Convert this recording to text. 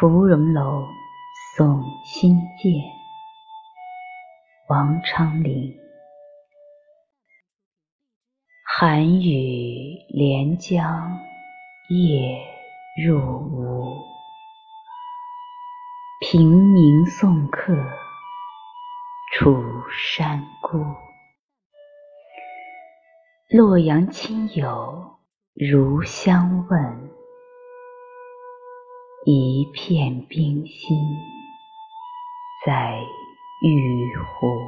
芙蓉楼送辛渐，王昌龄。寒雨连江夜入吴，平明送客楚山孤。洛阳亲友如相问，一片冰心在玉壶。